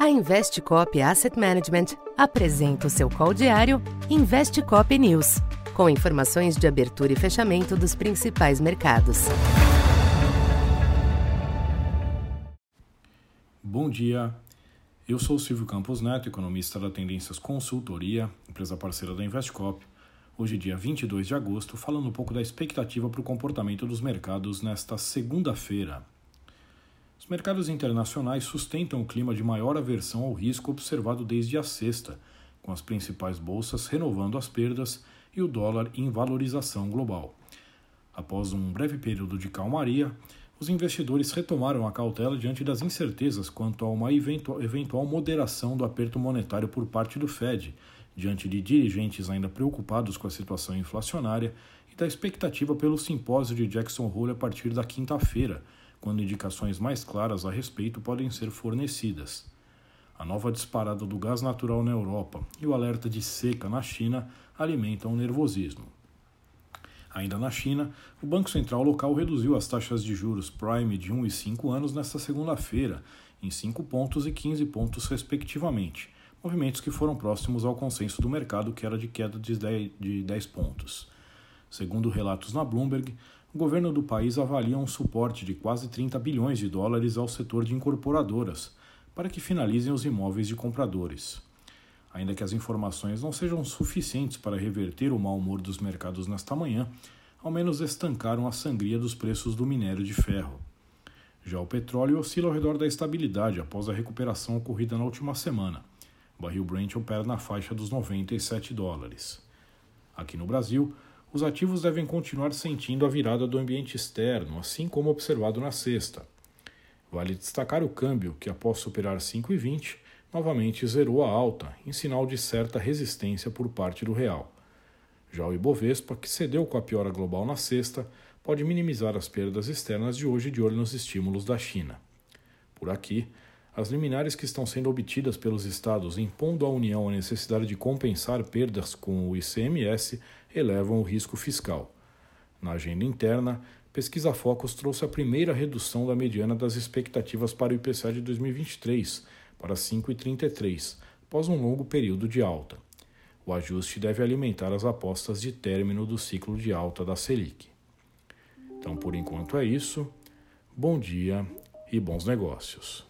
A Investcop Asset Management apresenta o seu call diário Investcop News, com informações de abertura e fechamento dos principais mercados. Bom dia. Eu sou Silvio Campos Neto, economista da Tendências Consultoria, empresa parceira da Investcop. Hoje, dia 22 de agosto, falando um pouco da expectativa para o comportamento dos mercados nesta segunda-feira. Os mercados internacionais sustentam o clima de maior aversão ao risco observado desde a sexta, com as principais bolsas renovando as perdas e o dólar em valorização global. Após um breve período de calmaria, os investidores retomaram a cautela diante das incertezas quanto a uma eventual moderação do aperto monetário por parte do Fed, diante de dirigentes ainda preocupados com a situação inflacionária e da expectativa pelo simpósio de Jackson Hole a partir da quinta-feira quando indicações mais claras a respeito podem ser fornecidas. A nova disparada do gás natural na Europa e o alerta de seca na China alimentam o nervosismo. Ainda na China, o Banco Central local reduziu as taxas de juros prime de 1 e 5 anos nesta segunda-feira, em 5 pontos e 15 pontos, respectivamente, movimentos que foram próximos ao consenso do mercado, que era de queda de 10, de 10 pontos. Segundo relatos na Bloomberg, o governo do país avalia um suporte de quase 30 bilhões de dólares ao setor de incorporadoras para que finalizem os imóveis de compradores. Ainda que as informações não sejam suficientes para reverter o mau humor dos mercados nesta manhã, ao menos estancaram a sangria dos preços do minério de ferro. Já o petróleo oscila ao redor da estabilidade após a recuperação ocorrida na última semana. O barril Brent opera na faixa dos 97 dólares. Aqui no Brasil, os ativos devem continuar sentindo a virada do ambiente externo, assim como observado na sexta. Vale destacar o câmbio, que após superar 5,20, novamente zerou a alta, em sinal de certa resistência por parte do real. Já o Ibovespa, que cedeu com a piora global na sexta, pode minimizar as perdas externas de hoje de olho nos estímulos da China. Por aqui, as liminares que estão sendo obtidas pelos estados impondo à União a necessidade de compensar perdas com o ICMS elevam o risco fiscal. Na agenda interna, Pesquisa Focus trouxe a primeira redução da mediana das expectativas para o IPCA de 2023, para 5,33, após um longo período de alta. O ajuste deve alimentar as apostas de término do ciclo de alta da Selic. Então, por enquanto é isso. Bom dia e bons negócios.